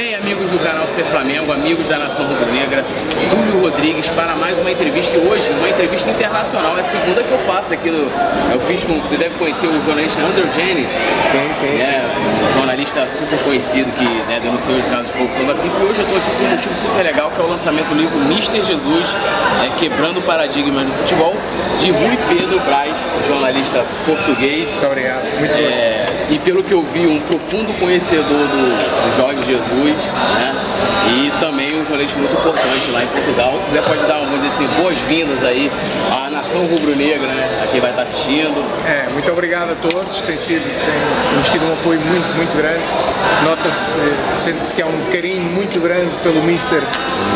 Bem, amigos do canal Ser Flamengo, amigos da Nação Rubro-Negra, Túlio Rodrigues para mais uma entrevista e hoje uma entrevista internacional. É a segunda que eu faço aqui no. Eu fiz com. Você deve conhecer o jornalista Andrew Jennings. Sim, sim, né, sim. Um jornalista super conhecido que né, denunciou os casos de corrupção da FIFA. E hoje eu estou aqui com um motivo super legal que é o lançamento do livro Mister Jesus, é, Quebrando Paradigmas do Futebol, de Rui Pedro Braz, jornalista português. Muito obrigado. Muito é, E pelo que eu vi, um profundo conhecedor do, do Jorge Jesus, né? E também um jornalista muito importante lá em Portugal. Se quiser pode dar, dizer assim, boas-vindas aí à nação rubro-negra, né? A quem vai estar assistindo. É, muito obrigado a todos. Tem sido, tem, temos tido um apoio muito, muito grande. Nota-se, sente-se que há um carinho muito grande pelo Mister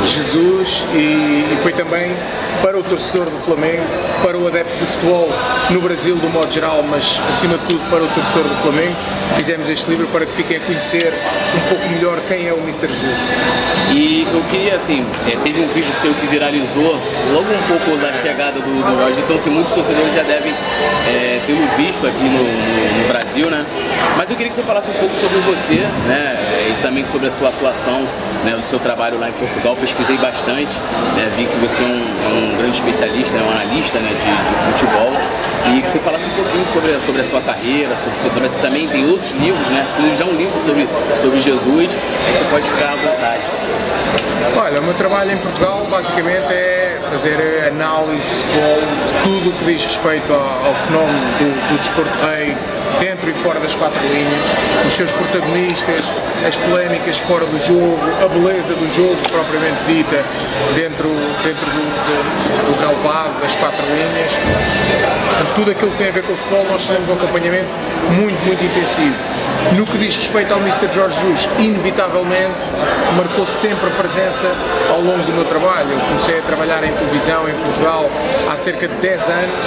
Jesus e, e foi também para o torcedor do Flamengo, para o adepto do futebol no Brasil, do modo geral, mas acima de tudo para o torcedor do Flamengo. Fizemos este livro para que fiquem a conhecer um pouco melhor quem é o Mr. Jesus. E eu queria, assim, é, teve um vídeo seu que viralizou logo um pouco da chegada do, do Jorge, então assim, muitos torcedores já devem é, tê-lo visto aqui no, no, no, Brasil, né? Mas eu queria que você falasse um pouco sobre você, né? E também sobre a sua atuação, né, do seu trabalho lá em Portugal. Pesquisei bastante, né, vi que você é um, é um grande especialista, é um analista né, de, de futebol e que você falasse um pouquinho sobre, sobre a sua carreira, sobre o seu trabalho. Você também tem outros livros, né? Já um livro sobre, sobre Jesus, aí você pode ficar à vontade. Olha, o meu trabalho em Portugal basicamente é fazer análise de futebol, tudo o que diz respeito ao, ao fenómeno do, do desporto rei, dentro e fora das quatro linhas, os seus protagonistas, as polémicas fora do jogo, a beleza do jogo propriamente dita dentro, dentro do, do, do relevado das quatro linhas. Tudo aquilo que tem a ver com o futebol, nós fazemos um acompanhamento muito, muito intensivo. No que diz respeito ao Mr. Jorge Jesus, inevitavelmente marcou sempre a presença ao longo do meu trabalho. Eu comecei a trabalhar em televisão em Portugal há cerca de 10 anos.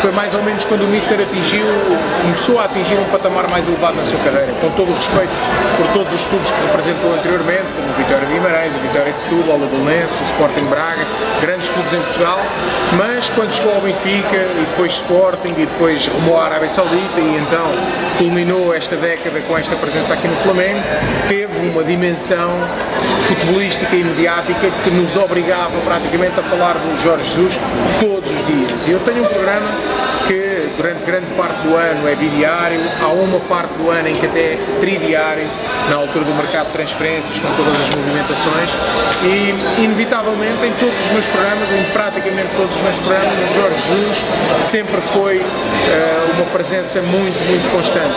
Foi mais ou menos quando o Mr. atingiu, começou a atingir um patamar mais elevado na sua carreira, com todo o respeito por todos os clubes que representou anteriormente, como o Vitória de Guimarães, o Vitória de Setúbal, o Belenense, o Sporting Braga, grandes clubes em Portugal, mas quando chegou ao Benfica e depois Sporting e depois rumou à Arábia Saudita e então culminou esta década com esta presença aqui no Flamengo, teve uma dimensão futebolística e mediática que nos obrigava praticamente a falar do Jorge Jesus todos os dias. E eu tenho um programa durante grande parte do ano é bidiário, há uma parte do ano em que até é tridiário, na altura do mercado de transferências, com todas as movimentações, e inevitavelmente em todos os meus programas, em praticamente todos os meus programas, o Jorge Jesus sempre foi uh, uma presença muito, muito constante.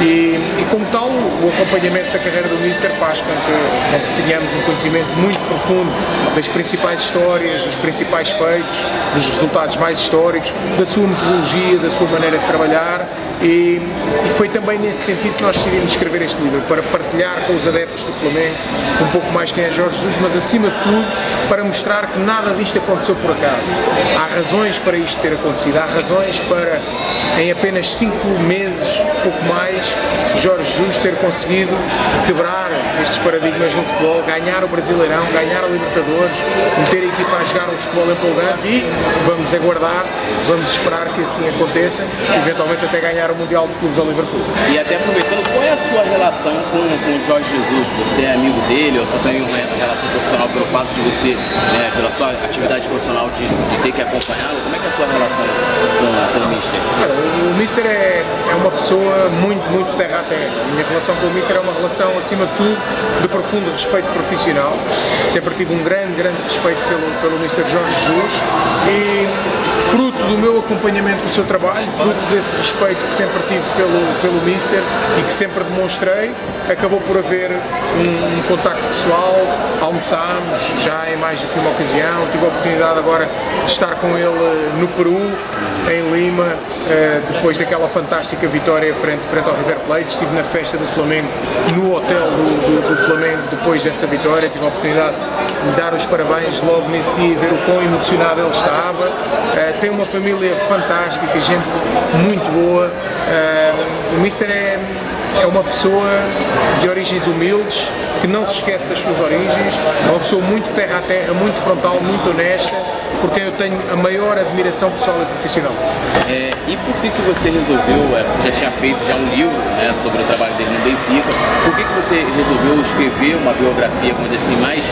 E, e, como tal, o acompanhamento da carreira do Mister faz com que, que tenhamos um conhecimento muito profundo das principais histórias, dos principais feitos, dos resultados mais históricos, da sua metodologia, da sua maneira de trabalhar e, e, foi também nesse sentido que nós decidimos escrever este livro, para partilhar com os adeptos do Flamengo um pouco mais quem é Jorge Jesus, mas acima de tudo para mostrar que nada disto aconteceu por acaso. Há razões para isto ter acontecido, há razões para em apenas cinco meses, pouco mais, Jorge Jesus ter conseguido quebrar estes paradigmas no futebol, ganhar o Brasileirão, ganhar a Libertadores, meter a equipa a jogar um futebol empolgante e vamos aguardar, vamos esperar que assim aconteça, eventualmente até ganhar o Mundial de Clubes ao Liverpool. E até aproveitando, qual é a sua relação com, com o Jorge Jesus? Você é amigo dele ou só tem uma relação profissional pelo fato de você, né, pela sua atividade profissional de, de ter que acompanhá-lo? Como é que é a sua relação com, com o Mister? o Mister é, é uma pessoa muito, muito terra a terra. A minha relação com o Mister é uma relação, acima de tudo, de profundo respeito profissional. Sempre tive um grande, grande respeito pelo, pelo Mister Jorge Jesus e fruto do meu acompanhamento do seu trabalho, fruto desse respeito que sempre tive pelo, pelo Mister e que sempre demonstrei, acabou por haver um, um contacto pessoal, almoçámos já em mais do que uma ocasião, tive a oportunidade agora de estar com ele no Peru, em Lima, eh, depois daquela fantástica vitória frente, frente ao River Plate, estive na festa do Flamengo, no hotel do, do, do Flamengo depois dessa vitória, tive a oportunidade de dar os parabéns logo nesse dia, ver o quão emocionado ele estava, eh, tem uma família fantástica, gente muito boa, uh, o Mister é é uma pessoa de origens humildes, que não se esquece das suas origens, é uma pessoa muito terra a terra, muito frontal, muito honesta por quem eu tenho a maior admiração pessoal e profissional. É, e por que, que você resolveu, é, você já tinha feito já um livro né, sobre o trabalho dele no Benfica, por que, que você resolveu escrever uma biografia, vamos dizer assim, mais,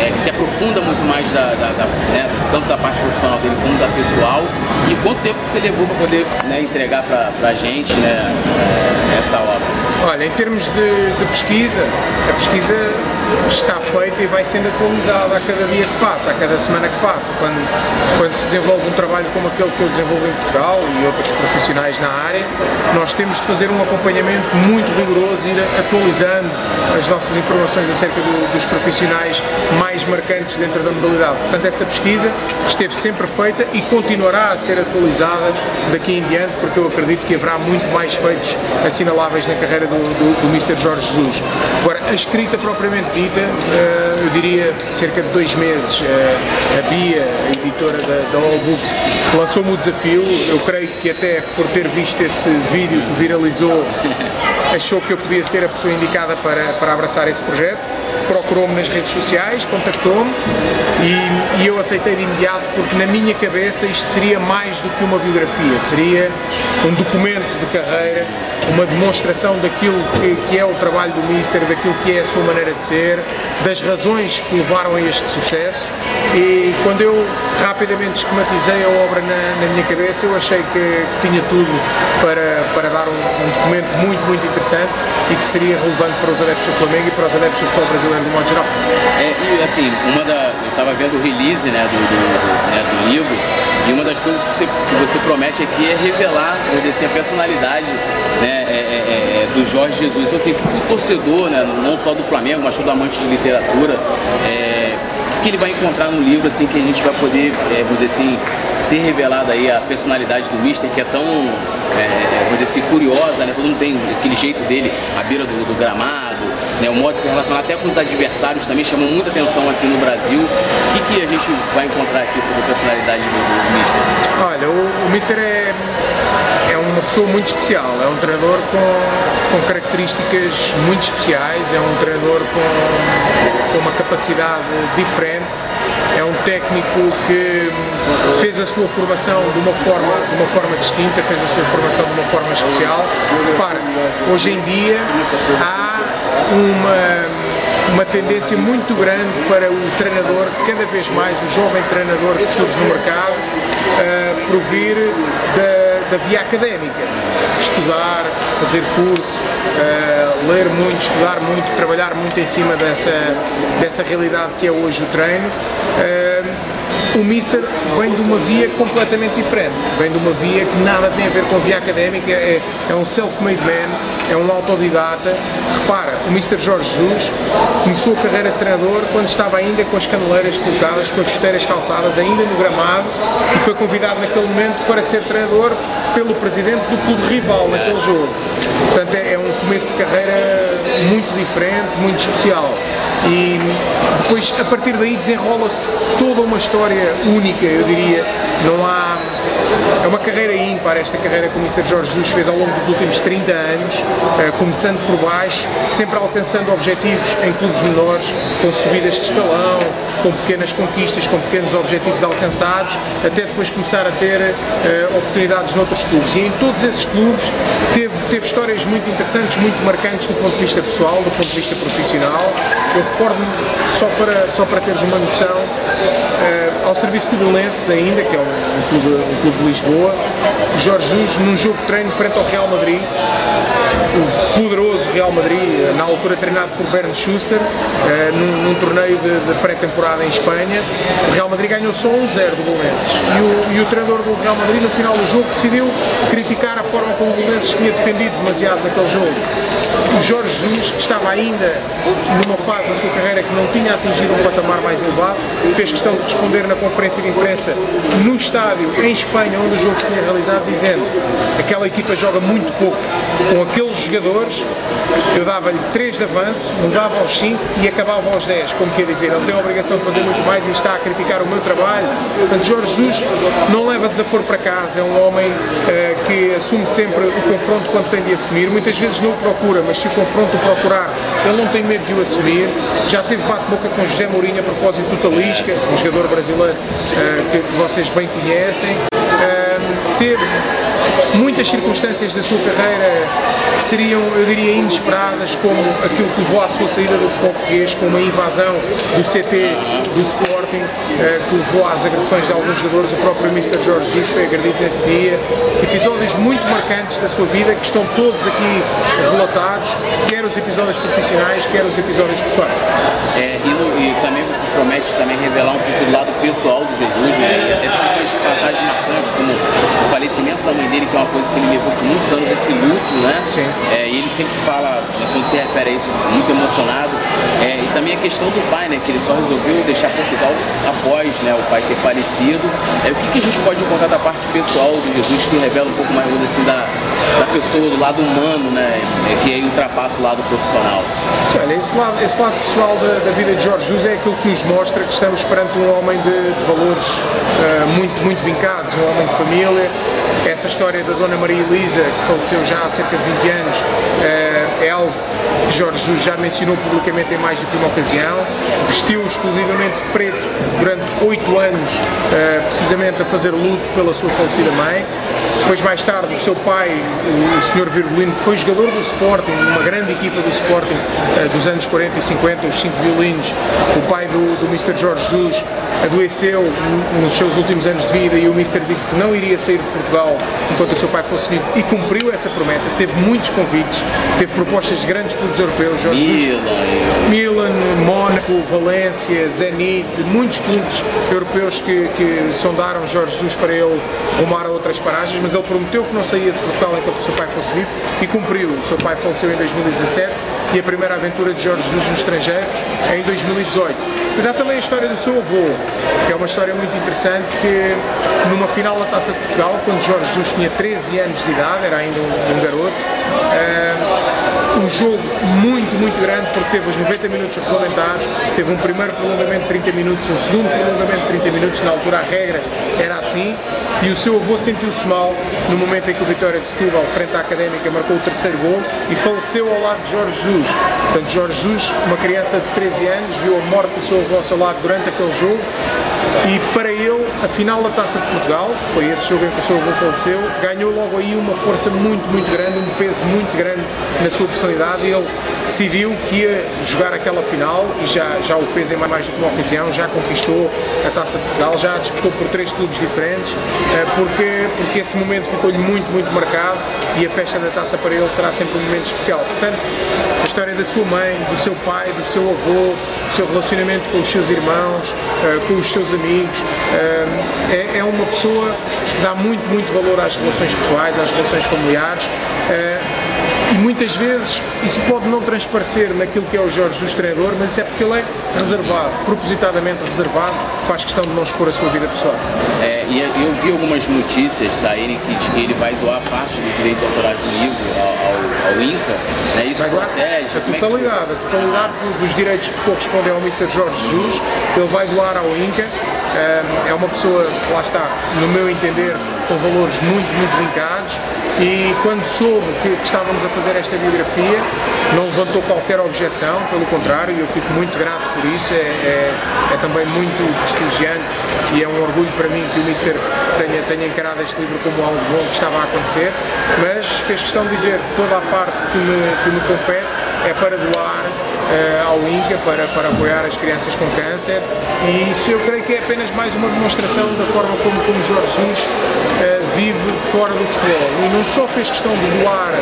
é, que se aprofunda muito mais da, da, da né, tanto da parte profissional dele como da pessoal, e quanto tempo que você levou para poder né, entregar para a gente né, essa obra? Olha, em termos de, de, pesquisa, a pesquisa está feita e vai sendo atualizada a cada dia que passa, a cada semana que passa. Quando, quando se desenvolve um trabalho como aquele que eu desenvolvo em Portugal e outros profissionais na área, nós temos de fazer um acompanhamento muito rigoroso, ir atualizando as nossas informações acerca do, dos profissionais mais marcantes dentro da modalidade. Portanto, essa pesquisa esteve sempre feita e continuará a ser atualizada daqui em diante, porque eu acredito que haverá muito mais feitos assinaláveis na carreira do, do, do Mr. Jorge Jesus. Agora, a escrita propriamente dita, uh, eu diria cerca de dois meses, uh, a Bia, a editora da, da All Books, lançou-me o desafio. Eu creio que até por ter visto esse vídeo que viralizou, achou que eu podia ser a pessoa indicada para, para abraçar esse projeto. Procurou-me nas redes sociais, contactou-me e, e eu aceitei de imediato porque na minha cabeça isto seria mais do que uma biografia, seria um documento de carreira uma demonstração daquilo que, que, é o trabalho do Mister, daquilo que é a sua maneira de ser, das razões que levaram a este sucesso. E quando eu rapidamente esquematizei a obra na, na minha cabeça, eu achei que, tinha tudo para, para dar um, um, documento muito, muito interessante e que seria relevante para os adeptos do Flamengo e para os adeptos do futebol brasileiro de modo geral. É, e assim, uma da, eu estava vendo o release né, do, do, do, né, do livro e uma das coisas que você, que você promete aqui é revelar, dizer assim, a personalidade né, é, é, é, do Jorge Jesus. Então, assim, o torcedor, né, não só do Flamengo, mas todo amante de literatura, é, o que ele vai encontrar no livro assim, que a gente vai poder, é, vamos dizer assim, ter revelado aí a personalidade do Mister, que é tão, é, vamos dizer assim, curiosa, né? Todo mundo tem aquele jeito dele à beira do, do gramado, né? o modo de se relacionar até com os adversários também chamou muita atenção aqui no Brasil. O que, que a gente vai encontrar aqui sobre a personalidade do, do Mister? Olha, o, o Mister é uma pessoa muito especial, é um treinador com, com características muito especiais, é um treinador com, com uma capacidade diferente, é um técnico que fez a sua formação de uma forma, de uma forma distinta, fez a sua formação de uma forma especial. Repara, hoje em dia há uma uma tendência muito grande para o treinador, cada vez mais o jovem treinador que surge no mercado, uh, provir da da via académica. Estudar, fazer curso, uh, ler muito, estudar muito, trabalhar muito em cima dessa, dessa realidade que é hoje o treino. Uh, o Mister vem de uma via completamente diferente, vem de uma via que nada tem a ver com a via académica, é, é um self-made man, é um autodidata. Repara, o Mister Jorge Jesus começou a carreira de treinador quando estava ainda com as caneleiras colocadas, com as chuteiras calçadas, ainda no gramado, e foi convidado naquele momento para ser treinador pelo presidente do clube rival naquele jogo. Portanto, é, é um começo de carreira muito diferente, muito especial e depois a partir daí desenrola-se toda uma história única, eu diria. Não há é uma carreira ímpar esta carreira que o Mr. Jorge Jesus fez ao longo dos últimos 30 anos, eh, começando por baixo, sempre alcançando objetivos em clubes menores, com subidas de escalão, com pequenas conquistas, com pequenos objetivos alcançados, até depois começar a ter uh, oportunidades noutros clubes. E em todos esses clubes teve, teve histórias muito interessantes, muito marcantes do ponto de vista pessoal, do ponto de vista profissional. Eu recordo-me, só para, só para teres uma noção, uh, ao serviço do Belenenses ainda, que é um, clube, um clube de Lisboa, Jorge Jesus num jogo de treino frente ao Real Madrid, o poderoso Real Madrid, na altura treinado por Bernd Schuster, uh, num, num, torneio de, de pré-temporada em Espanha. O Real Madrid ganhou só 1-0 do Belenenses e o, e o treinador do Real Madrid no final do jogo decidiu criticar a forma como o Belenenses tinha defendido demasiado naquele jogo. O Jorge Jesus, que estava ainda numa fase da sua carreira que não tinha atingido um patamar mais elevado, fez questão de responder na conferência de imprensa no estádio em Espanha, onde o jogo se tinha realizado, dizendo aquela equipa joga muito pouco com aqueles jogadores eu dava-lhe 3 de avanço, mudava aos 5 e acabava aos 10, como quer dizer, ele tem a obrigação de fazer muito mais e está a criticar o meu trabalho. Portanto, Jorge Jesus não leva desaforo para casa, é um homem uh, que assume sempre o confronto quando tem de assumir, muitas vezes não o procura, mas se o confronto o procurar, ele não tem medo de o assumir. Já teve bate-boca com José Mourinho a propósito do Talisca, um jogador brasileiro uh, que vocês bem conhecem. Teve muitas circunstâncias da sua carreira que seriam, eu diria, inesperadas, como aquilo que levou à sua saída do futebol português, como a invasão do CT do Sporting, eh, que levou às agressões de alguns jogadores, o próprio Mr. Jorge Jesus foi agredido nesse dia. Episódios muito marcantes da sua vida, que estão todos aqui relatados, quer os episódios profissionais, quer os episódios pessoais. É, e, e, também você promete também revelar um pouco do lado pessoal do Jesus, né? E até tem algumas passagens marcantes, como falecimento da mãe dele, que é uma coisa que ele levou por muitos anos, esse luto, né? Sim. É, e ele sempre fala, quando se refere a isso, muito emocionado. É, e também a questão do pai, né? Que ele só resolveu deixar Portugal após né, o pai ter falecido. É, o que, que a gente pode encontrar da parte pessoal de Jesus que revela um pouco mais assim, da, da pessoa, do lado humano, né? É, que aí ultrapassa o lado profissional? Sim, olha, esse lado, esse lado pessoal da, da, vida de Jorge Jesus é aquilo que nos mostra que estamos perante um homem de, de valores uh, muito, muito vincados, um homem de família. Essa história da Dona Maria Elisa, que faleceu já há cerca de 20 anos, uh, é algo que Jorge Jesus já mencionou publicamente em mais que uma ocasião. Vestiu exclusivamente preto durante oito anos, uh, precisamente a fazer luto pela sua falecida mãe. Depois, mais tarde, o seu pai, o Sr. Virgulino, que foi jogador do Sporting, numa grande equipa do Sporting uh, dos anos 40 e 50, os cinco violinos, o pai do, do Mr. Jorge Jesus, adoeceu nos seus últimos anos de vida e o Mr. disse que não iria sair de Portugal enquanto o seu pai fosse vivo e cumpriu essa promessa. Teve muitos convites, teve propostas de grandes clubes europeus, Jorge Milan, Jesus, Milan, Mónaco, Valência, Zenit, muitos clubes europeus que, que sondaram Jorge Jesus para ele rumar a outras paragens, mas ele prometeu que não saía de Portugal enquanto o seu pai fosse vivo e cumpriu. O seu pai faleceu em 2017 e a primeira aventura de Jorge Jesus no estrangeiro é em 2018. Mas há também a história do seu avô, que é uma história muito interessante, que numa final da Taça de Portugal, quando Jorge Jesus tinha 13 anos de idade, era ainda um, um garoto, uh, um jogo muito, muito grande, porque teve os 90 minutos regulamentares, teve um primeiro prolongamento de 30 minutos, um segundo prolongamento de 30 minutos, na altura a regra era assim, e o seu avô sentiu-se mal no momento em que o Vitória de Setúbal, frente à Académica, marcou o terceiro gol e faleceu ao lado de Jorge Jesus. Portanto, Jorge Jesus, uma criança de 13 anos, viu a morte do seu avô ao seu lado durante aquele jogo e para ele, a final da Taça de Portugal, que foi esse jogo em que o seu avô faleceu, ganhou logo aí uma força muito, muito grande, um peso muito grande na sua personalidade e ele decidiu que ia jogar aquela final e já, já o fez em mais que uma ocasião, já conquistou a Taça de Portugal, já disputou por três clubes diferentes, eh, porque, porque esse momento ficou-lhe muito, muito marcado e a festa da Taça para ele será sempre um momento especial. Portanto, história da sua mãe, do seu pai, do seu avô, do seu relacionamento com os seus irmãos, eh, com os seus amigos, eh, é, é uma pessoa que dá muito, muito valor às relações pessoais, às relações familiares e muitas vezes isso pode não transparecer naquilo que é o Jorge Jesus treinador, mas isso é porque ele é reservado, propositadamente reservado, faz questão de não expor a sua vida pessoal. É, e eu vi algumas notícias saírem que, de que ele vai doar parte dos direitos autorais do livro ao, ao, ao INCA, né? isso vai procede? A totalidade, a totalidade dos direitos que correspondem ao Mr. Jorge Jesus, ele vai doar ao INCA, é uma pessoa, lá está, no meu entender, com valores muito, muito vincados e quando soube que, que, estávamos a fazer esta biografia não levantou qualquer objeção, pelo contrário, eu fico muito grato por isso, é, é, é, também muito prestigiante e é um orgulho para mim que o Mister tenha, tenha encarado este livro como algo bom que estava a acontecer, mas fez questão de dizer toda a parte que me, que me compete é para doar uh, ao INCA para, para apoiar as crianças com câncer. E isso eu creio que é apenas mais uma demonstração da forma como, como Jorge Jesus uh, vive fora do futebol e não só fez questão de doar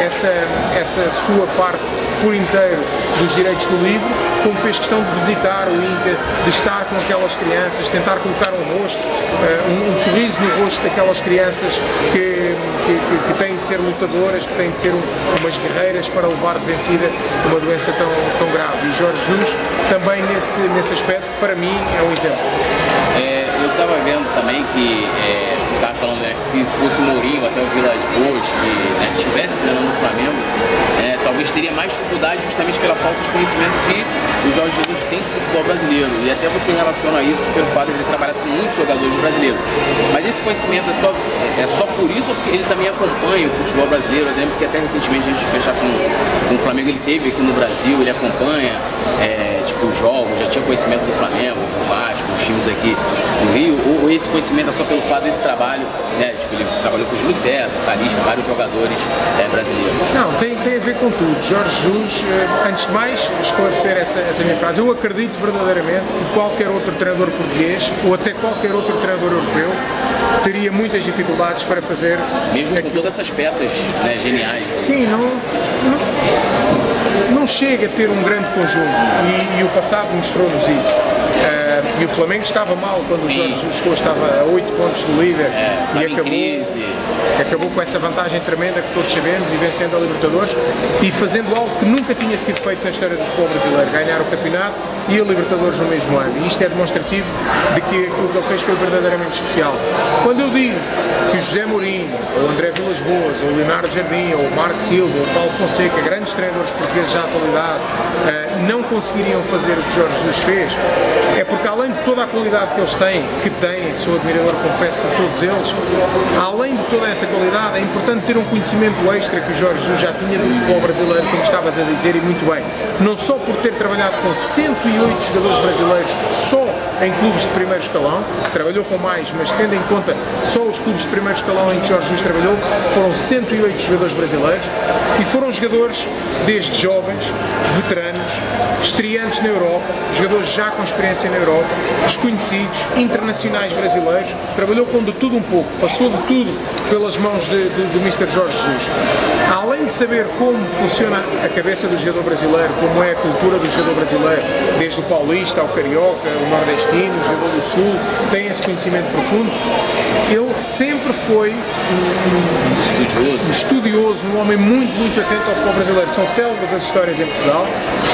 essa, essa sua parte por inteiro dos direitos do livro, como fez questão de visitar o INCA, de estar com aquelas crianças, tentar colocar um rosto, uh, um, um, sorriso no rosto daquelas crianças que, que, que, têm de ser lutadoras, que têm de ser um, umas guerreiras para levar de vencida uma doença tão, tão grave. E Jorge Jesus também nesse, nesse aspecto, para mim, é um exemplo. É, eu estava vendo também que é, estava falando né, que se fosse o Mourinho até o Vilas Boas que né, estivesse treinando no Flamengo, é, talvez teria mais dificuldade justamente pela falta de conhecimento que o Jorge Jesus tem do futebol brasileiro. E até você relaciona isso pelo fato de ele trabalhar com muitos jogadores brasileiros. Mas esse conhecimento é só, é, é só por isso ou porque ele também acompanha o futebol brasileiro? Eu lembro que até recentemente, antes de fechar com, com o Flamengo, ele teve aqui no Brasil, ele acompanha é, tipo, os jogos, já tinha conhecimento do Flamengo, do Vasco, dos times aqui no Rio, ou, esse conhecimento é só pelo fato desse trabalho, né? Tipo, ele trabalhou com o Júlio César, Talisca, vários jogadores é, brasileiros. Não, tem, tem a ver com tudo. Jorge Jesus, eh, antes de mais esclarecer essa, essa minha frase, eu acredito verdadeiramente que qualquer outro treinador português, ou até qualquer outro treinador europeu, teria muitas dificuldades para fazer. Mesmo com todas essas peças né, geniais. Sim, não, não, não, chega a ter um grande conjunto e, e o passado mostrou-nos isso. Uh, e o Flamengo estava mal quando Sim. o Jorge Jesus estava a 8 pontos do líder é, e acabou, crise. Acabou com essa vantagem tremenda que todos sabemos e vencendo a Libertadores e fazendo algo que nunca tinha sido feito na história do futebol brasileiro, ganhar o campeonato e a Libertadores no mesmo ano. E isto é demonstrativo de que aquilo que ele fez foi verdadeiramente especial. Quando eu digo que o José Mourinho, ou André Vilas Boas, ou Leonardo Jardim, ou Marco Silva, ou Paulo Fonseca, grandes treinadores portugueses já atualidade, eh, não conseguiriam fazer o que Jorge Jesus fez, é porque além de toda a qualidade que eles têm, que têm, sou admirador, confesso, de todos eles, além de toda essa qualidade, é importante ter um conhecimento extra que o Jorge Jesus já tinha do futebol brasileiro, como estavas a dizer, e muito bem. Não só por ter trabalhado com 108 jogadores brasileiros só em clubes de primeiro escalão, trabalhou com mais, mas tendo em conta só os clubes de primeiro escalão em que Jorge Jesus trabalhou, foram 108 jogadores brasileiros e foram jogadores desde jovens, veteranos, estreantes na Europa, jogadores já com experiência na Europa, desconhecidos, internacionais brasileiros, trabalhou com de tudo um pouco, passou de tudo pelas mãos de, de, de Mr. Jorge Jesus. Além de saber como funciona a cabeça do jogador brasileiro, como é a cultura do jogador brasileiro, desde o paulista ao carioca, o nordestino, o jogador do sul, tem esse conhecimento profundo, ele sempre foi um, estudioso. um estudioso, um homem muito, muito atento ao futebol brasileiro. São célebres as histórias em Portugal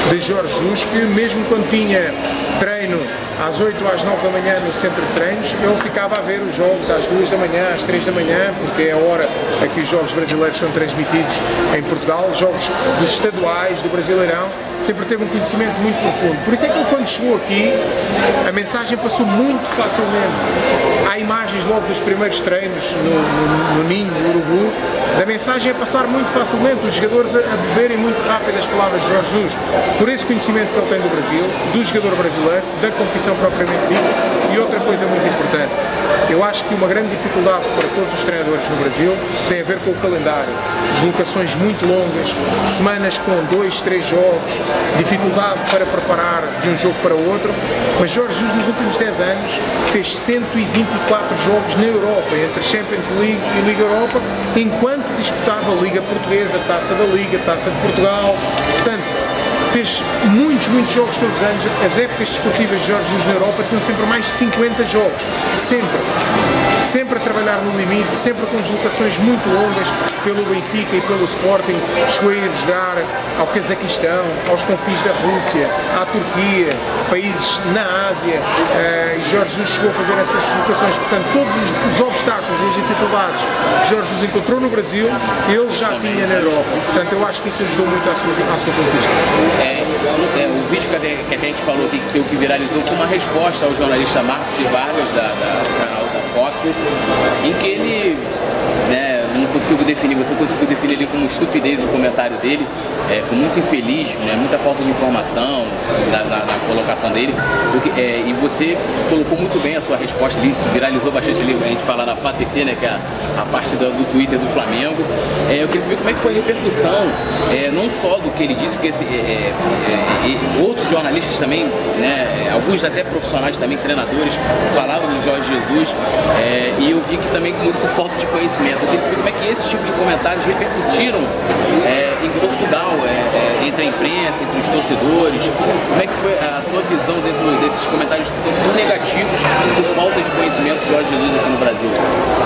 de Jorge Jesus, que mesmo quando tinha treino às 8 às 9 da manhã no centro de treinos, ele ficava a ver os jogos às 2 da manhã, às 3 da manhã, porque é a hora a que os jogos brasileiros são transmitidos em Portugal, jogos dos estaduais, do Brasileirão, sempre teve um conhecimento muito profundo. Por isso é que ele, quando chegou aqui, a mensagem passou muito facilmente. Há imagens logo dos primeiros treinos no, no, no Ninho, no Urubu, da mensagem a passar muito facilmente, os jogadores a, beberem muito rápido as palavras de Jorge Jesus, por esse conhecimento que ele tem do Brasil, do jogador brasileiro, da competição propriamente dita, e outra coisa muito importante, eu acho que uma grande dificuldade para todos os treinadores no Brasil tem a ver com o calendário. Deslocações muito longas, semanas com dois, três jogos, dificuldade para preparar de um jogo para outro, mas Jorge Jesus nos últimos 10 anos fez 124 jogos na Europa, entre Champions League e Liga Europa, enquanto disputava a Liga Portuguesa, Taça da Liga, Taça de Portugal, portanto, fez muitos, muitos jogos todos os anos. As épocas desportivas de Jorge Jesus na Europa tinham sempre mais de 50 jogos, sempre. Sempre a trabalhar no limite, sempre com deslocações muito longas pelo Benfica e pelo Sporting. Chegou a ir jogar ao Cazaquistão, aos confins da Rússia, à Turquia, países na Ásia. Uh, e Jorge Jesus chegou a fazer essas deslocações. Portanto, todos os, os obstáculos e as dificuldades que Jorge Jesus encontrou no Brasil, ele já tinha na Europa. Portanto, eu acho que isso ajudou muito à sua, à sua conquista. É, é, o vídeo que até, que até a gente falou aqui, que que viralizou, foi uma resposta ao jornalista Marcos de Vargas, da, da, da Fox, em que ele, não consigo definir, você conseguiu definir ele como estupidez o comentário dele, é, foi muito infeliz, né, muita falta de informação na, na, na colocação dele, porque, é, e você colocou muito bem a sua resposta ali, isso viralizou bastante ali, a gente fala na FATT, né, que é a, a parte do, do Twitter do Flamengo. É, eu queria saber como é que foi a repercussão, é, não só do que ele disse, porque assim, é, é, outros jornalistas também, né, alguns até profissionais também, treinadores, falavam do Jorge Jesus, e eu vi que também muito por falta de conhecimento. Eu queria saber como é que esse tipo de comentários repercutiram é, em Portugal, é, é, entre a imprensa, entre os torcedores. Como é que foi a sua visão dentro desses comentários tão negativos por falta de conhecimento de Jorge Jesus aqui no Brasil?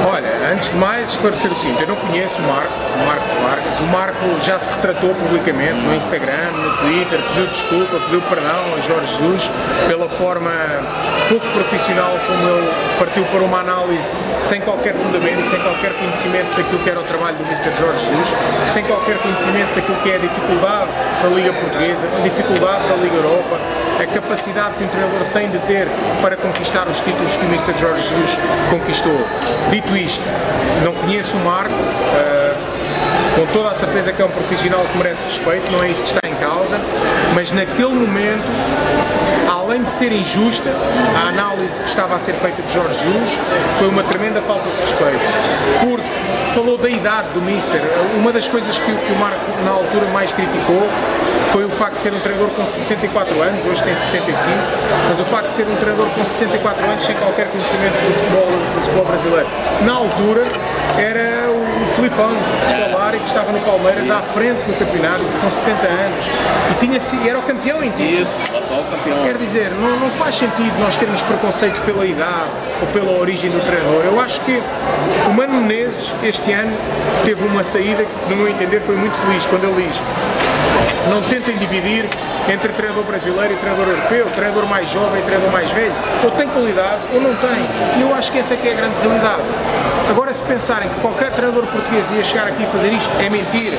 Olha, antes de mais esclarecer o seguinte, eu não conheço o Marco, o Marco Vargas. O Marco já se retratou publicamente no Instagram, no Twitter, pediu desculpa, pediu perdão a Jorge Jesus pela forma pouco profissional como ele partiu para uma análise sem qualquer fundamento, sem qualquer conhecimento daquilo que era o trabalho do Mr. Jorge Jesus, sem qualquer conhecimento daquilo que é a dificuldade da Liga Portuguesa, a dificuldade da Liga Europa, a capacidade que o treinador tem de ter para conquistar os títulos que o Mr. Jorge Jesus conquistou. Dito isto, não conheço o Marco, uh, com toda a certeza que é um profissional que merece respeito, não é isso que está em causa, mas naquele momento, além de ser injusta, a análise que estava a ser feita de Jorge Jesus foi uma tremenda falta de respeito. Porque falou da idade do Mister. Uma das coisas que, que o Marco na altura mais criticou foi o facto de ser um treinador com 64 anos, hoje tem 65, mas o facto de ser um treinador com 64 anos sem qualquer conhecimento do futebol, do futebol brasileiro. Na altura era o Filipão, Scolari, que estava no Palmeiras à frente do campeonato, com 70 anos, e tinha, era o campeão em título. Isso, atual campeão. Quer dizer, não, não faz sentido nós termos preconceito pela idade ou pela origem do treinador. Eu acho que o Mano Menezes, este ano, teve uma saída que, no meu entender, foi muito feliz, quando ele diz não tentem dividir entre treinador brasileiro e treinador europeu, treinador mais jovem e treinador mais velho. Ou tem qualidade ou não tem. E eu acho que essa é que é a grande realidade. Agora, se pensarem que qualquer treinador português ia chegar aqui e fazer isto, é mentira.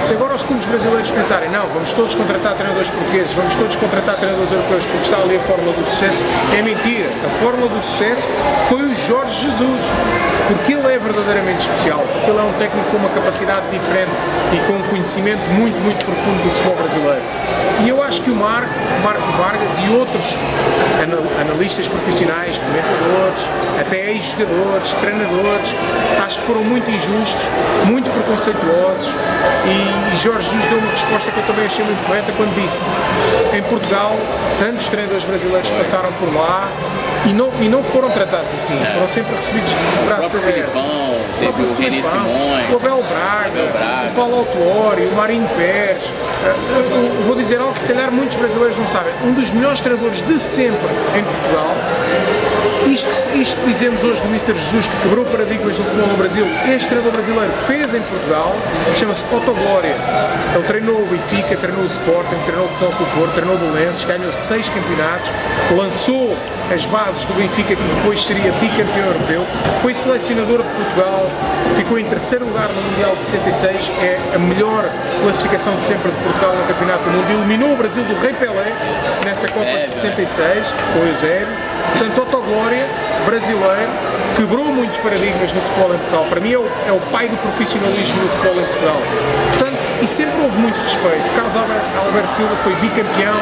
Se agora os clubes brasileiros pensarem, não, vamos todos contratar treinadores portugueses, vamos todos contratar treinadores europeus porque está ali a fórmula do sucesso, é mentira. A fórmula do sucesso foi o Jorge Jesus. Porque ele é verdadeiramente especial, porque ele é um técnico com uma capacidade diferente e com um conhecimento muito, muito profundo do futebol brasileiro. E eu acho que o Marco, Marco Vargas e outros analistas profissionais, comentadores, até ex-jogadores, treinadores, acho que foram muito injustos, muito preconceituosos e, Jorge Jesus deu uma resposta que eu também achei muito correta quando disse em Portugal tantos treinadores brasileiros passaram por lá e não, e não foram tratados assim, é. foram sempre recebidos de braço aberto. Teve o René Simões, o Abel Braga, Braga, o Paulo Autuori, o Marinho Pérez. Eu vou dizer algo que se calhar muitos brasileiros não sabem. Um dos melhores treinadores de sempre em Portugal isto, isto que dizemos hoje do Mr. Jesus, que quebrou paradigmas do futebol no Brasil, este treinador brasileiro fez em Portugal, chama-se Otto Glória. Ele treinou o Benfica, treinou o Sporting, treinou o Futebol do Porto, treinou o Belenenses, ganhou seis campeonatos, lançou as bases do Benfica, que depois seria bicampeão europeu, foi selecionador de Portugal, ficou em terceiro lugar no Mundial de 66, é a melhor classificação de sempre de Portugal no Campeonato do Mundo, eliminou o Brasil do Rei Pelé nessa Copa de 66, com o zero. Portanto, Otto Glória, brasileiro, quebrou muitos paradigmas no futebol em Portugal. Para mim é o, é o pai do profissionalismo no futebol em Portugal. Portanto, e sempre houve muito respeito. Carlos Alberto Silva foi bicampeão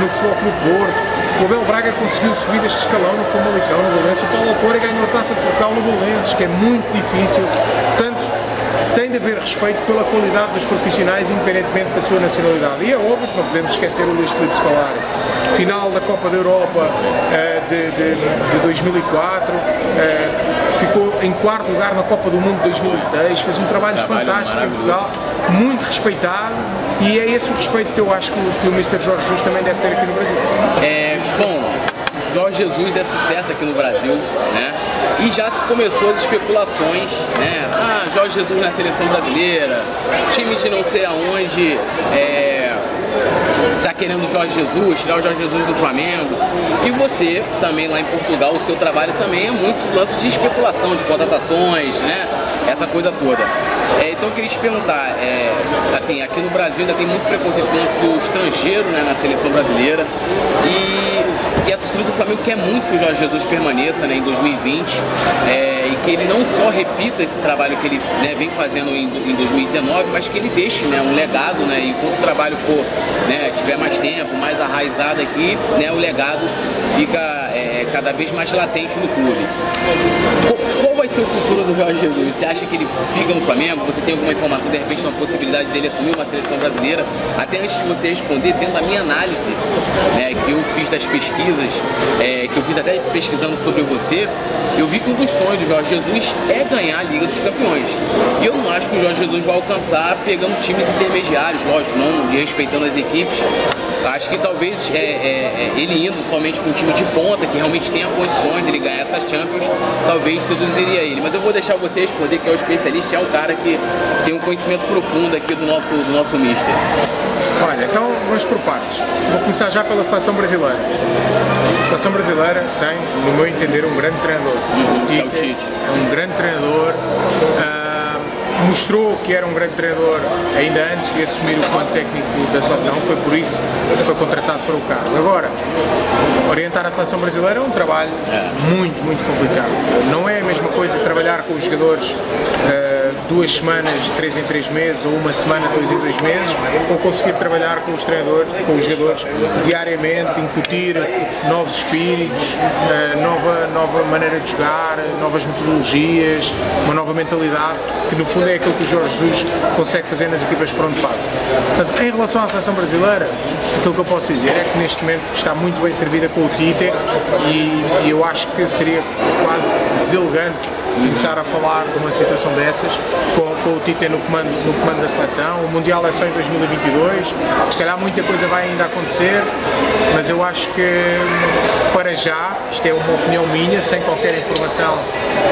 no Futebol Clube Porto. O Abel Braga conseguiu subir este escalão no Famalicão, no Belenenses. O Paulo Autori ganhou a Taça de Portugal no Belenenses, que é muito difícil. Portanto, tem de haver respeito pela qualidade dos profissionais, independentemente da sua nacionalidade. E é óbvio que não podemos esquecer o Luís Filipe Scolari. Final da Copa da Europa uh, de, de, de, 2004, uh, eh, ficou em quarto lugar na Copa do Mundo de 2006, fez um trabalho, trabalho fantástico em Portugal, muito respeitado e é esse o respeito que eu acho que, que o Mr. Jorge Jesus também deve ter aqui no Brasil. É, bom, Jorge Jesus é sucesso aqui no Brasil, né? E já se começou as especulações, né? Ah, Jorge Jesus na seleção brasileira, time de não sei aonde, é, tá querendo o Jorge Jesus, tirar o Jorge Jesus do Flamengo. E você, também lá em Portugal, o seu trabalho também é muito lance de especulação, de contratações, né? Essa coisa toda. É, então eu queria te perguntar, é, assim, aqui no Brasil ainda tem muito preconceito com o do estrangeiro né, na seleção brasileira. E, e, a torcida do Flamengo quer muito que o Jorge Jesus permaneça né, em 2020 é, e que ele não só repita esse trabalho que ele né, vem fazendo em, em, 2019, mas que ele deixe né, um legado, né, enquanto o trabalho for, né, tiver mais tempo, mais arraizado aqui, né, o legado fica é, cada vez mais latente no clube. Vai ser o futuro do Jorge Jesus? Você acha que ele fica no Flamengo? Você tem alguma informação, de repente, uma possibilidade dele assumir uma seleção brasileira? Até antes de você responder, dentro da minha análise, né, que eu fiz das pesquisas, é, que eu fiz até pesquisando sobre você, eu vi que um dos sonhos do Jorge Jesus é ganhar a Liga dos Campeões. E eu não acho que o Jorge Jesus vai alcançar pegando times intermediários, lógico, não de respeitando as equipes. Acho que talvez é, é, é ele indo somente para um time de ponta, que realmente tenha condições de ele ganhar essas Champions, talvez seduziria ele. Mas eu vou deixar você responder, que é o especialista, é um cara que tem um conhecimento profundo aqui do nosso, do nosso Mister. Olha, então vamos por partes. Vou começar já pela seleção brasileira. A seleção brasileira tem, no meu entender, um grande treinador. Uhum, Tite, é, o Tite. é um grande treinador. Mostrou que era um grande treinador ainda antes de assumir o comando técnico da seleção, foi por isso que foi contratado para o cargo. Agora, orientar a seleção brasileira é um trabalho é. muito, muito complicado. Não é a mesma coisa trabalhar com os jogadores uh, duas semanas, três em três meses, ou uma semana, dois em dois meses, ou conseguir trabalhar com os treinadores, com os jogadores diariamente, incutir novos espíritos, uh, nova, nova maneira de jogar, novas metodologias, uma nova mentalidade, que no fundo é aquilo que o Jorge Jesus consegue fazer nas equipas por onde passa. Portanto, em relação à seleção brasileira, aquilo que eu posso dizer é que neste momento está muito bem servida com o Tite e, e eu acho que seria quase deselegante começar a falar de uma situação dessas com, com, o Tite no comando, no comando da seleção. O Mundial é só em 2022, se calhar muita coisa vai ainda acontecer, mas eu acho que para já, isto é uma opinião minha, sem qualquer informação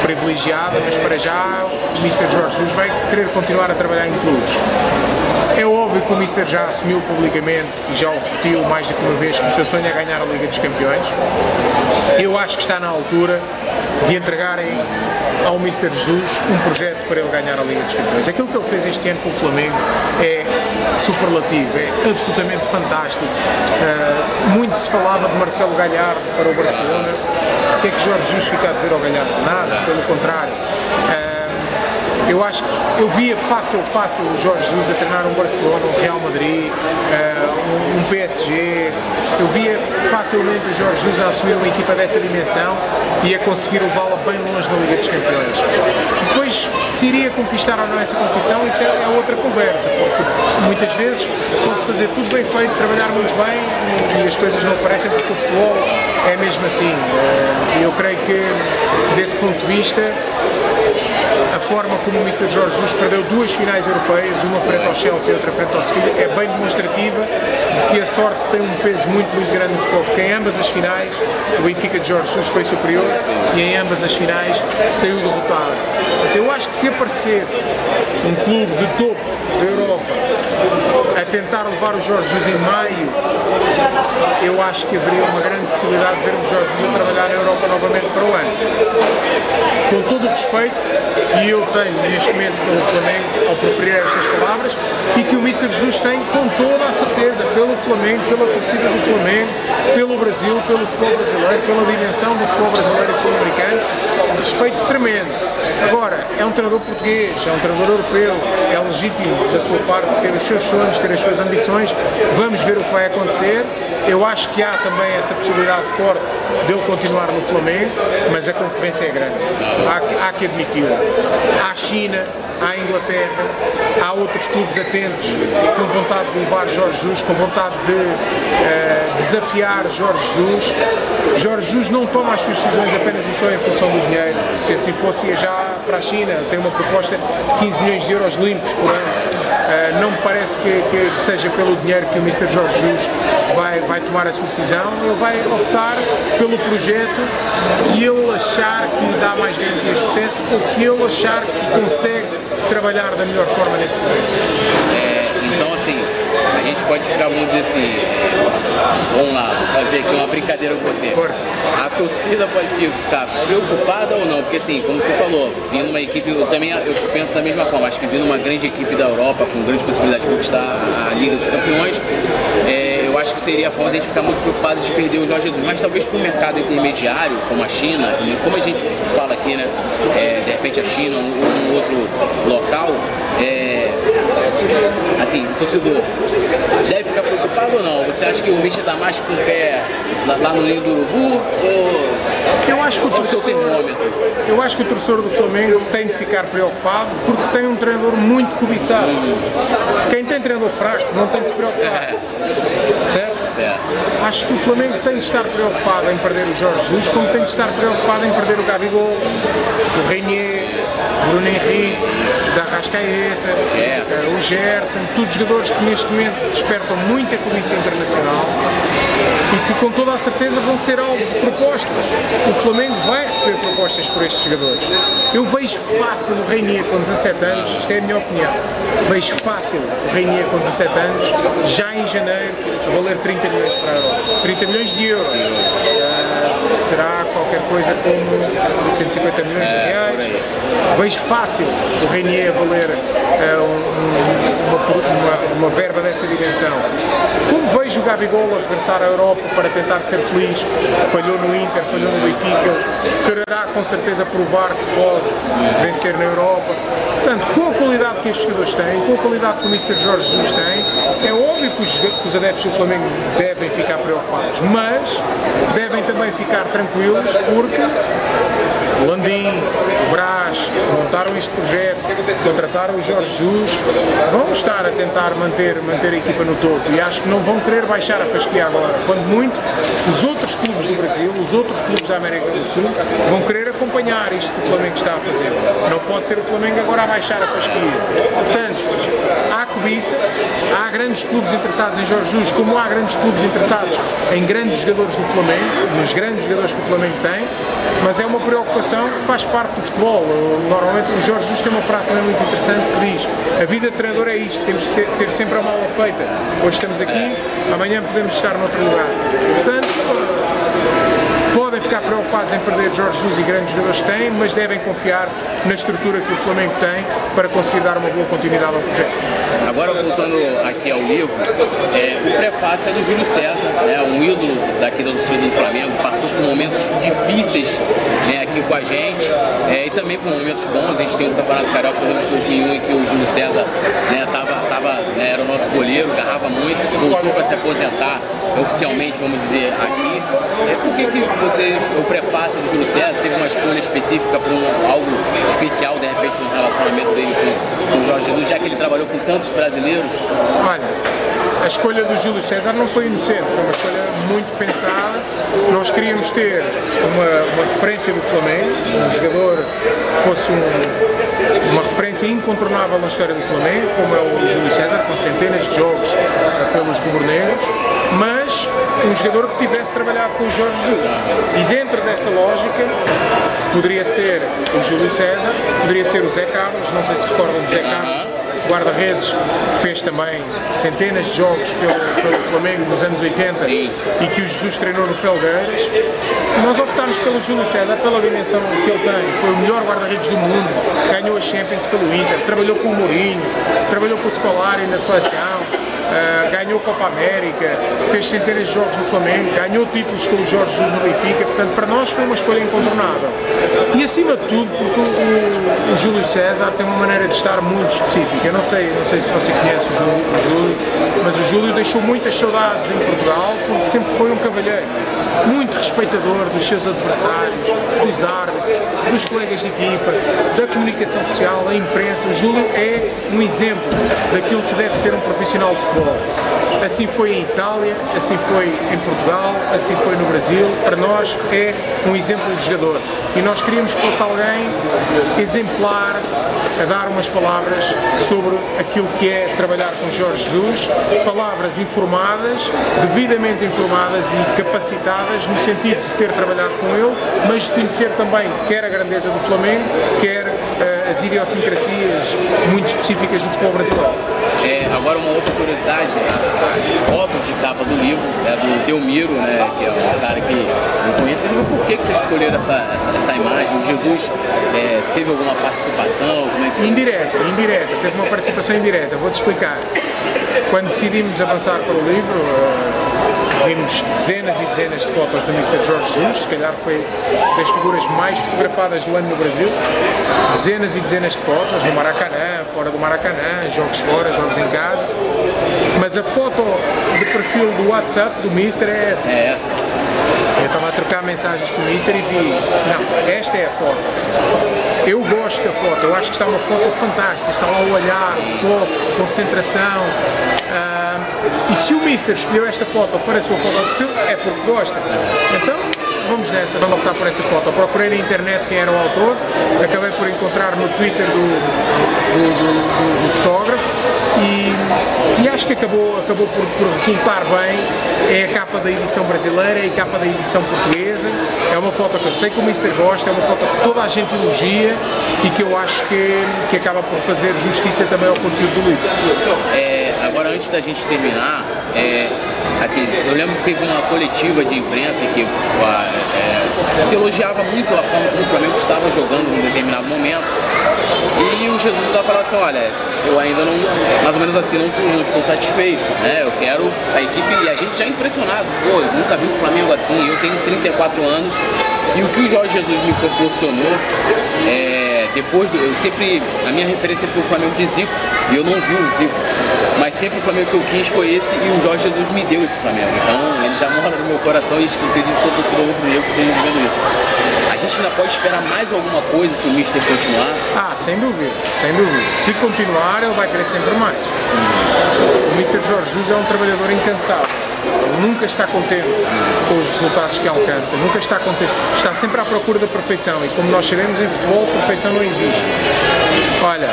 privilegiada, mas para já o Mr. Jorge Jesus vai querer continuar a trabalhar em clubes. É óbvio que o Mister já assumiu publicamente e já o repetiu mais do que uma vez que o seu sonho é ganhar a Liga dos Campeões. Eu acho que está na altura de entregarem ao Mr. Jesus um projeto para ele ganhar a Liga dos Campeões. Aquilo que ele fez este ano com o Flamengo é superlativo, é absolutamente fantástico. Uh, muito se falava de Marcelo Galhardo para o Barcelona. O que é que Jorge Jesus fica a ver ao Galhardo? Nada, pelo contrário. Uh, eu acho que eu via fácil, fácil o Jorge Jesus a treinar um Barcelona, um Real Madrid, uh, um, PSG. Eu via facilmente o Jorge Jesus a assumir uma equipa dessa dimensão e a conseguir levá-la bem longe na Liga dos Campeões. Depois, se iria conquistar ou não essa competição, isso é, é outra conversa, porque muitas vezes pode-se fazer tudo bem feito, trabalhar muito bem e, e as coisas não aparecem porque o futebol é mesmo assim. Uh, eu creio que, desse ponto de vista, forma como o Mr. Jorge Jesus perdeu duas finais europeias, uma frente ao Chelsea e outra frente ao Sevilha, é bem demonstrativa de que a sorte tem um peso muito, muito grande no futebol, porque em ambas as finais o Benfica de Jorge Jesus foi superior e em ambas as finais saiu derrotado. Então eu acho que se aparecesse um clube de topo da Europa a tentar levar o Jorge Jesus em maio, eu acho que haveria uma grande possibilidade de vermos Jorge Jesus trabalhar na Europa novamente para o ano. Com todo o respeito, e eu tenho neste momento pelo Flamengo ao estas palavras, e que o Mr. Jesus tem com toda a certeza, pelo Flamengo, pela torcida do Flamengo, pelo Brasil, pelo futebol brasileiro, pela dimensão do futebol brasileiro e sul-americano, respeito tremendo. Agora, é um treinador português, é um treinador europeu, é legítimo da sua parte ter os seus sonhos, ter as suas ambições, vamos ver o que vai acontecer. Eu acho que há também essa possibilidade forte dele continuar no Flamengo, mas a concorrência é grande. Há, há que admiti-lo. Há China, há Inglaterra, há outros clubes atentos com vontade de levar Jorge Jesus, com vontade de uh, desafiar Jorge Jesus. Jorge Jesus não toma as suas decisões apenas e só em função do dinheiro. Se assim fosse, ia já para a China, tem uma proposta de 15 milhões de euros limpos por ano. Uh, não me parece que, que, que, seja pelo dinheiro que o Mr. Jorge Jesus vai, vai tomar a sua decisão, ele vai optar pelo projeto que ele achar que lhe dá mais garantias de sucesso ou que ele achar que consegue trabalhar da melhor forma nesse projeto. É, então, assim, a gente pode ficar, vamos dizer assim, vamos lá, fazer aqui uma brincadeira com você. Força. A torcida pode ficar preocupada ou não? Porque, assim, como você falou, vindo uma equipe, eu também eu penso da mesma forma, acho que vindo uma grande equipe da Europa, com grande possibilidade de conquistar a Liga dos Campeões, é, acho que seria a forma de a gente ficar muito preocupado de perder o Jorge Jesus. Mas talvez para o mercado intermediário, como a China, como a gente fala aqui, né? É, de repente a China ou um outro local, é, assim, o torcedor deve ficar preocupado ou não? Você acha que o Misha está mais com o pé lá, lá no ninho do Urubu ou acho que o torcedor, eu acho que o torcedor do Flamengo tem de ficar preocupado porque tem um treinador muito cobiçado. Uhum. Quem tem treinador fraco não tem de se preocupar. É. Certo? certo? Acho que o Flamengo tem de estar preocupado em perder o Jorge Jesus, como tem de estar preocupado em perder o Gabigol, o Reinier, Bruno Henrique, da Rascaeta, Gerson. o Gerson, todos jogadores que neste momento despertam muita cobiça internacional e que com toda a certeza vão ser alvo de propostas. O Flamengo vai receber propostas por estes jogadores. Eu vejo fácil o Reinier com 17 anos, isto é a minha opinião, vejo fácil o Reinier com 17 anos, já em janeiro, valer 30 milhões para a Europa. 30 milhões de euros. Uh, será qualquer coisa como 150 milhões de é, reais. Vejo fácil o Reinier valer um, uma, uma, uma verba dessa dimensão. Como vejo o Gabigol a regressar à Europa para tentar ser feliz, falhou no Inter, falhou no Benfica, quererá com certeza provar que pode vencer na Europa. Portanto, com a qualidade que estes jogadores têm, com a qualidade que o Mr. Jorge Jesus tem, é óbvio que os, que os adeptos do Flamengo devem ficar preocupados, mas devem também ficar tranquilos porque Landim, o Brás, montaram este projeto, contrataram o Jorge Jesus, vão estar a tentar manter, manter a equipa no topo e acho que não vão querer baixar a fasquia agora. Quando muito, os outros clubes do Brasil, os outros clubes da América do Sul, vão querer acompanhar isto que o Flamengo está a fazer. Não pode ser o Flamengo agora a baixar a fasquia. Portanto, há cobiça, há grandes clubes interessados em Jorge Jesus, como há grandes clubes interessados em grandes jogadores do Flamengo, nos grandes jogadores que o Flamengo tem, mas é uma preocupação que faz parte do futebol. Normalmente o Jorge Jesus tem uma frase também muito interessante que diz a vida de treinador é isto, temos que ter sempre a mala feita. Hoje estamos aqui, amanhã podemos estar noutro lugar. Portanto, podem ficar preocupados em perder Jorge Jesus e grandes jogadores que têm, mas devem confiar na estrutura que o Flamengo tem para conseguir dar uma boa continuidade ao projeto. Agora, voltando aqui ao livro, é, o prefácio é do Júlio César, né, um ídolo daqui do torcida do Flamengo, passou por momentos difíceis a gente é, e também por momentos bons. A gente tem o Campeonato Carioca de 2001 em que o Júlio César né, tava, tava, né, era o nosso goleiro, garrava muito, voltou para se aposentar oficialmente, vamos dizer, aqui. É, por que, que vocês, o prefácio do Júlio César teve uma escolha específica para um, algo especial, de repente, no relacionamento dele com, com o Jorge Jesus, já que ele trabalhou com tantos brasileiros? Olha, a escolha do Júlio César não foi inocente, foi uma escolha muito pensada. Nós queríamos ter uma, uma referência do Flamengo, um jogador que fosse um, uma referência incontornável na história do Flamengo, como é o Júlio César, com centenas de jogos pelos rubro-negros, mas um jogador que tivesse trabalhado com o Jorge Jesus. E dentro dessa lógica, poderia ser o Júlio César, poderia ser o Zé Carlos, não sei se recordam do Zé Carlos, guarda-redes, fez também centenas de jogos pelo, pelo Flamengo nos anos 80 Sim. e que o Jesus treinou no Felgueiras. Nós optámos pelo Júlio César pela dimensão que ele tem. Foi o melhor guarda-redes do mundo, ganhou a Champions pelo Inter, trabalhou com o Mourinho, trabalhou com o Scolari na seleção uh, ganhou Copa América, fez centenas de jogos no Flamengo, ganhou títulos com o Jorge Jesus no Benfica, portanto para nós foi uma escolha incontornável. E acima de tudo, porque o, o, Júlio César tem uma maneira de estar muito específica. Eu não sei, não sei se você conhece o Júlio, o Júlio, mas o Júlio deixou muitas saudades em Portugal porque sempre foi um cavalheiro, muito respeitador dos seus adversários, dos árbitros, dos colegas de equipa, da comunicação social, da imprensa. O Júlio é um exemplo daquilo que deve ser um profissional de futebol. Assim foi em Itália, assim foi em Portugal, assim foi no Brasil. Para nós é um exemplo de jogador. E nós queríamos que fosse alguém exemplar a dar umas palavras sobre aquilo que é trabalhar com Jorge Jesus, palavras informadas, devidamente informadas e capacitadas no sentido de ter trabalhado com ele, mas de conhecer também quer a grandeza do Flamengo, quer uh, as idiosincrasias muito específicas do futebol brasileiro. É, agora uma outra curiosidade, a, foto de capa do livro é do Delmiro, né, que é um cara que não conheço, mas por que, que vocês escolheram essa, essa, essa imagem? O Jesus é, teve alguma participação? Como é que... Indireta, indireta, teve uma participação indireta, vou-te explicar. Quando decidimos avançar para o livro, uh, vimos dezenas e dezenas de fotos do Mr. Jorge Jesus, se calhar foi das figuras mais fotografadas do ano no Brasil. Dezenas e dezenas de fotos, no Maracanã, fora do Maracanã, jogos fora, jogos em casa. Mas a foto de perfil do WhatsApp do Mister é essa. É essa. Eu estava a trocar mensagens com o Mister e vi, não, esta é a foto. Eu gosto da foto, eu acho que está uma foto fantástica, está lá o olhar, o foco, concentração. E se o Mister escolheu esta foto para a sua foto de perfil, é porque gosta. Então, vamos nessa, vamos optar por essa foto. Procurei na internet quem era o autor, acabei por encontrar no Twitter do, do, do, do fotógrafo e, e, acho que acabou, acabou por, por, resultar bem. É a capa da edição brasileira, é a capa da edição portuguesa. É uma foto que eu sei que o Mister gosta, é uma foto que toda a gente elogia e que eu acho que, que acaba por fazer justiça também ao conteúdo do livro. É, agora, antes da gente terminar, é, assim, eu lembro que teve uma coletiva de imprensa que é, se elogiava muito a forma como o Flamengo estava jogando em determinado momento. E o Jesus estava falando assim, olha, eu ainda não, mais ou menos assim, não, não, estou satisfeito, né? Eu quero a equipe, e a gente já é impressionado, pô, eu nunca vi o Flamengo assim, eu tenho 34 anos, e o que o Jorge Jesus me proporcionou, é, depois do, eu sempre, a minha referência foi o Flamengo de Zico, e eu não vi o Zico, mas sempre o Flamengo que eu quis foi esse, e o Jorge Jesus me deu esse Flamengo, então ele já mora no meu coração, e acredito que todo torcedor rubro-negro que esteja vivendo isso. A gente ainda pode esperar mais alguma coisa se o Mister continuar? Ah, sem dúvida, sem dúvida. Se continuar, ele vai querer sempre mais. O Mister Jorge Jesus é um trabalhador incansável. Nunca está contente com os resultados que alcança, nunca está contente, está sempre à procura da perfeição. E como nós sabemos em futebol, perfeição não existe. Olha,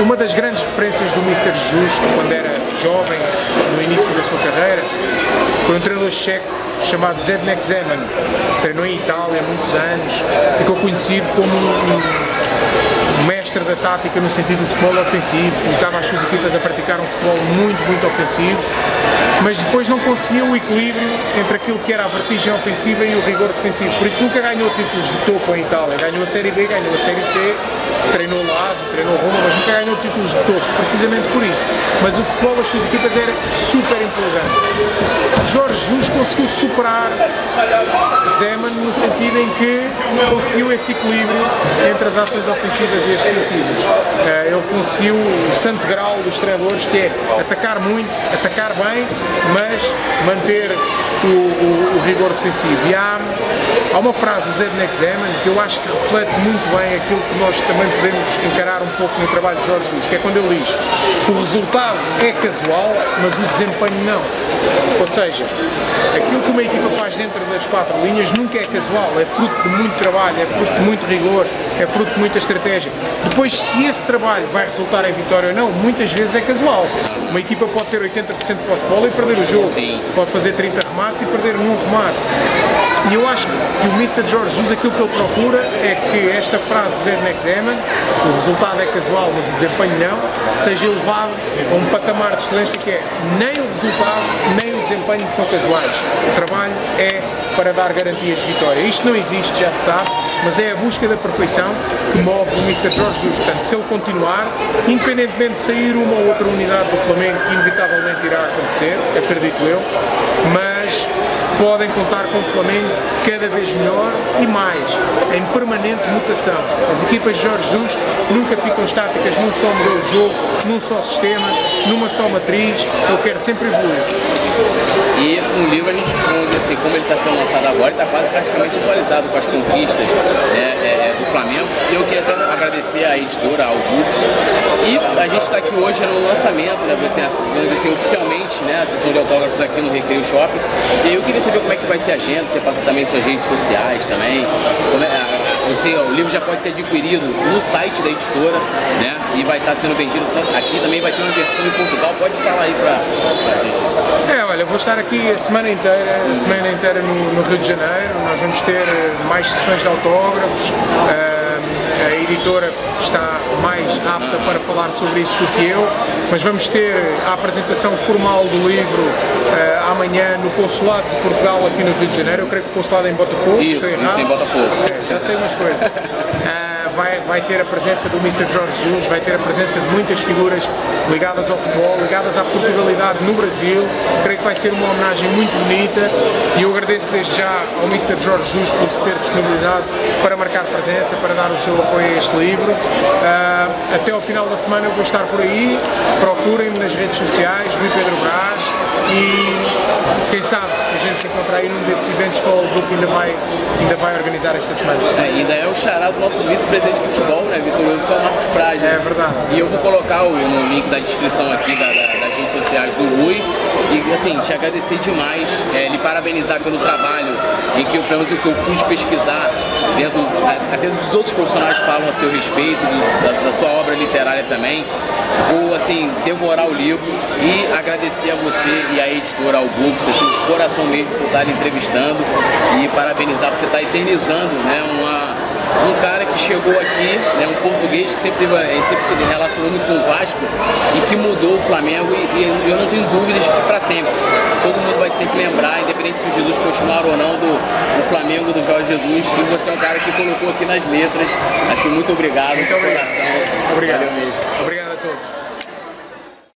uma das grandes referências do Mister Jesus, quando era jovem, no início da sua carreira, foi um treinador checo chamado Zednek Zeman, treinou em Itália há muitos anos, ficou conhecido como um mestre da tática no sentido de futebol ofensivo, colocava as suas equipas a praticar um futebol muito, muito ofensivo mas depois não conseguiu o equilíbrio entre aquilo que era a vertigem ofensiva e o rigor defensivo. Por isso nunca ganhou títulos de topo em Itália. Ganhou a Série B, ganhou a Série C, treinou Lazio, treinou Roma, mas nunca ganhou títulos de topo, precisamente por isso. Mas o futebol das suas equipas era super empolgante. Jorge Jesus conseguiu superar Zeman no sentido em que conseguiu esse equilíbrio entre as ações ofensivas e as defensivas. Eh, ele conseguiu o santo grau dos treinadores que é atacar muito, atacar bem, mas manter o, o, o rigor defensivo. E há, há uma frase do Zednek Zeman que eu acho que reflete muito bem aquilo que nós também podemos encarar um pouco no trabalho de Jorge Jesus, que é quando ele diz que o resultado é casual, mas o desempenho não. Ou seja, aquilo que uma equipa faz dentro das quatro linhas nunca é casual, é fruto de muito trabalho, é fruto de muito rigor, é fruto de muita estratégia. Depois, se esse trabalho vai resultar em vitória ou não, muitas vezes é casual. Uma equipa pode ter 80% de posse de bola e perder o jogo, pode fazer 30 remates e perder nenhum remate. E eu acho que o Mr. Jorge Jesus aquilo que ele procura é que esta frase do Zednek Zeman, o resultado é casual, mas o desempenho não, seja elevado a um patamar de excelência que é nem o resultado, nem desempenho são casuais. O trabalho é para dar garantias de vitória. Isto não existe, já se sabe, mas é a busca da perfeição que move o Mr. Jorge Jesus. Portanto, se ele continuar, independentemente de sair uma ou outra unidade do Flamengo, que inevitavelmente irá acontecer, acredito eu, mas podem contar com o Flamengo cada vez melhor e mais, em permanente mutação. As equipas de Jorge Jesus nunca ficam estáticas num só modelo de jogo, num só sistema, numa só matriz, eu quero sempre evoluir. No livro a gente, dizer assim, como ele está sendo lançado agora, está quase praticamente atualizado com as conquistas né, é, do Flamengo. E eu queria até agradecer à editora, ao Books. E a gente está aqui hoje no lançamento, né, assim, assim, oficialmente, né, a sessão de autógrafos aqui no Recreio Shopping. E eu queria saber como é que vai ser a agenda, você passa também suas redes sociais também. Como é, você, o livro já pode ser adquirido no site da editora, né? E vai estar sendo vendido aqui, também vai ter uma versão em Portugal. Pode falar aí pra, pra gente. É, olha, eu vou estar aqui a semana inteira, a semana inteira no, no Rio de Janeiro. Nós vamos ter mais sessões de autógrafos. Uh, editora está mais apta para falar sobre isso do que eu, mas vamos ter a apresentação formal do livro uh, amanhã no Consulado de Portugal aqui no Rio de Janeiro. Eu creio que o Consulado é em Botafogo. Isso, estou isso em Botafogo. É, já sei umas coisas. Vai, vai ter a presença do Mr. Jorge Jesus, vai ter a presença de muitas figuras ligadas ao futebol, ligadas à Portugalidade no Brasil. Creio que vai ser uma homenagem muito bonita e eu agradeço desde já ao Mr. Jorge Jesus por se ter disponibilidade para marcar presença, para dar o seu apoio a este livro. Uh, até ao final da semana eu vou estar por aí, procurem-me nas redes sociais, Rui Pedro Brás e quem sabe a gente se encontra aí num desses eventos que o Book ainda vai, ainda vai organizar esta semana. É, ainda é o xará do nosso vice-presidente de futebol, né, vitorioso, que é o Marcos Praz. Né? É verdade. E eu vou colocar o, no link da descrição aqui da, da, das redes sociais do Rui e assim, te agradecer demais, é, lhe parabenizar pelo trabalho e que pelo menos o que eu pude pesquisar dentro, até dos outros profissionais falam a seu respeito, da, da sua obra literária também. Vou assim, devorar o livro e agradecer a você e a editora, ao Books, assim, de coração mesmo por estar entrevistando e parabenizar você estar eternizando né, uma, um cara que chegou aqui, né, um português que sempre, teve, sempre se relacionou muito com o Vasco e que mudou o Flamengo e, e eu não tenho dúvidas de que para sempre. Todo mundo vai sempre lembrar, independente se o Jesus continuar ou não, do, do Flamengo, do Jorge Jesus, e você é um cara que colocou aqui nas letras. Assim, muito obrigado. Muito obrigado. Obrigado. Valeu mesmo. Obrigado.